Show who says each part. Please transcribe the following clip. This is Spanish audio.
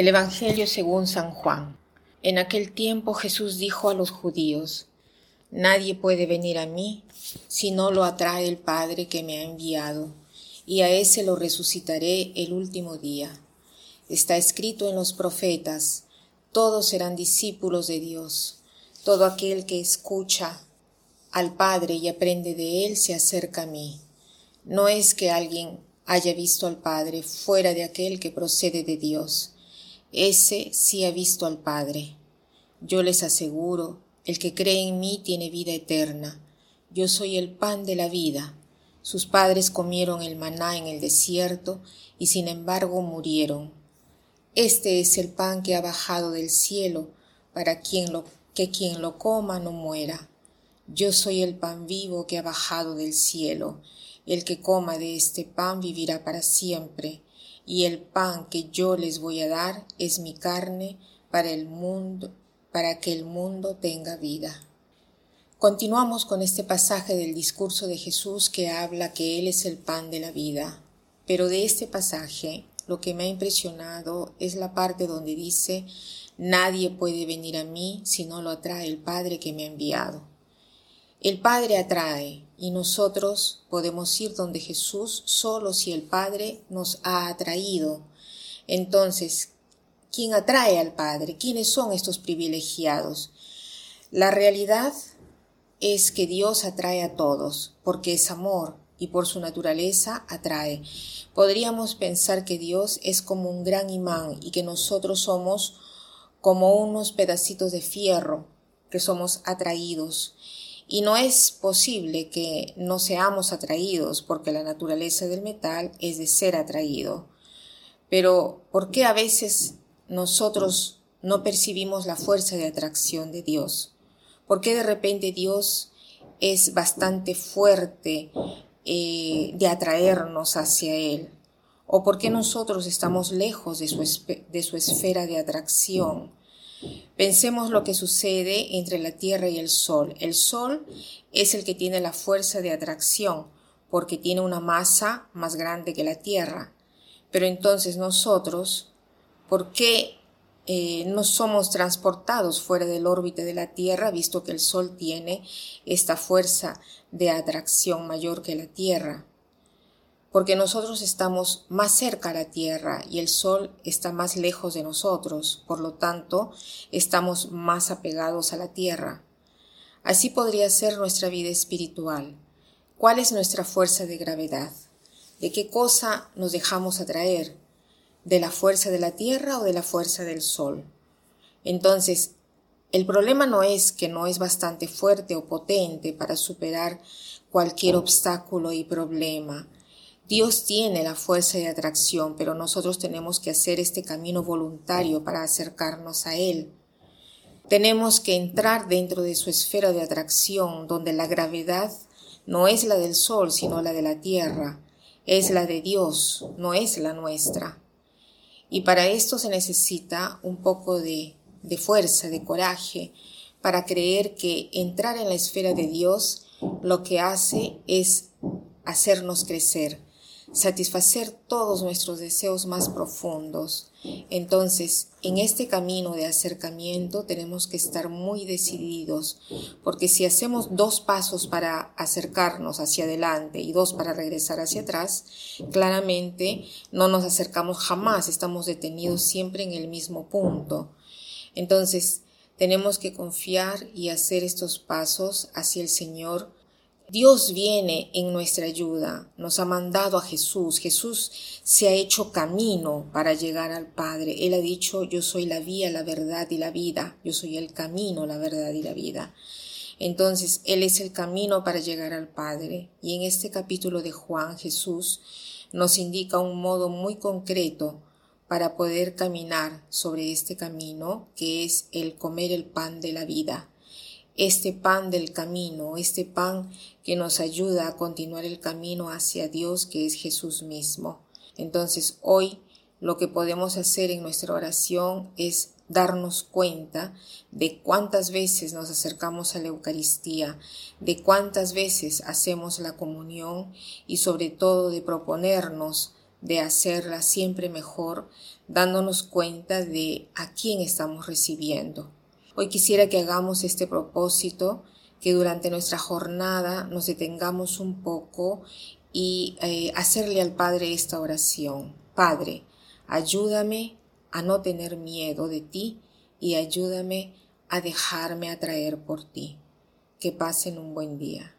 Speaker 1: Del Evangelio según San Juan. En aquel tiempo Jesús dijo a los judíos, Nadie puede venir a mí si no lo atrae el Padre que me ha enviado, y a ese lo resucitaré el último día. Está escrito en los profetas, todos serán discípulos de Dios. Todo aquel que escucha al Padre y aprende de Él se acerca a mí. No es que alguien haya visto al Padre fuera de aquel que procede de Dios ese sí ha visto al Padre. Yo les aseguro, el que cree en mí tiene vida eterna. Yo soy el pan de la vida. Sus padres comieron el maná en el desierto y sin embargo murieron. Este es el pan que ha bajado del cielo para quien lo, que quien lo coma no muera. Yo soy el pan vivo que ha bajado del cielo. El que coma de este pan vivirá para siempre y el pan que yo les voy a dar es mi carne para el mundo, para que el mundo tenga vida. Continuamos con este pasaje del discurso de Jesús que habla que Él es el pan de la vida. Pero de este pasaje lo que me ha impresionado es la parte donde dice Nadie puede venir a mí si no lo atrae el Padre que me ha enviado. El Padre atrae y nosotros podemos ir donde Jesús solo si el Padre nos ha atraído. Entonces, ¿quién atrae al Padre? ¿Quiénes son estos privilegiados? La realidad es que Dios atrae a todos, porque es amor y por su naturaleza atrae. Podríamos pensar que Dios es como un gran imán y que nosotros somos como unos pedacitos de fierro que somos atraídos. Y no es posible que no seamos atraídos porque la naturaleza del metal es de ser atraído. Pero ¿por qué a veces nosotros no percibimos la fuerza de atracción de Dios? ¿Por qué de repente Dios es bastante fuerte eh, de atraernos hacia Él? ¿O por qué nosotros estamos lejos de su, de su esfera de atracción? Pensemos lo que sucede entre la Tierra y el Sol. El Sol es el que tiene la fuerza de atracción porque tiene una masa más grande que la Tierra. Pero entonces nosotros, ¿por qué eh, no somos transportados fuera del órbita de la Tierra, visto que el Sol tiene esta fuerza de atracción mayor que la Tierra? Porque nosotros estamos más cerca a la Tierra y el Sol está más lejos de nosotros, por lo tanto, estamos más apegados a la Tierra. Así podría ser nuestra vida espiritual. ¿Cuál es nuestra fuerza de gravedad? ¿De qué cosa nos dejamos atraer? ¿De la fuerza de la Tierra o de la fuerza del Sol? Entonces, el problema no es que no es bastante fuerte o potente para superar cualquier obstáculo y problema, Dios tiene la fuerza de atracción, pero nosotros tenemos que hacer este camino voluntario para acercarnos a Él. Tenemos que entrar dentro de su esfera de atracción, donde la gravedad no es la del Sol, sino la de la Tierra, es la de Dios, no es la nuestra. Y para esto se necesita un poco de, de fuerza, de coraje, para creer que entrar en la esfera de Dios lo que hace es hacernos crecer, satisfacer todos nuestros deseos más profundos. Entonces, en este camino de acercamiento tenemos que estar muy decididos, porque si hacemos dos pasos para acercarnos hacia adelante y dos para regresar hacia atrás, claramente no nos acercamos jamás, estamos detenidos siempre en el mismo punto. Entonces, tenemos que confiar y hacer estos pasos hacia el Señor Dios viene en nuestra ayuda, nos ha mandado a Jesús, Jesús se ha hecho camino para llegar al Padre. Él ha dicho, yo soy la vía, la verdad y la vida, yo soy el camino, la verdad y la vida. Entonces, Él es el camino para llegar al Padre. Y en este capítulo de Juan, Jesús nos indica un modo muy concreto para poder caminar sobre este camino, que es el comer el pan de la vida este pan del camino, este pan que nos ayuda a continuar el camino hacia Dios que es Jesús mismo. Entonces hoy lo que podemos hacer en nuestra oración es darnos cuenta de cuántas veces nos acercamos a la Eucaristía, de cuántas veces hacemos la comunión y sobre todo de proponernos de hacerla siempre mejor, dándonos cuenta de a quién estamos recibiendo. Hoy quisiera que hagamos este propósito, que durante nuestra jornada nos detengamos un poco y eh, hacerle al Padre esta oración. Padre, ayúdame a no tener miedo de ti y ayúdame a dejarme atraer por ti. Que pasen un buen día.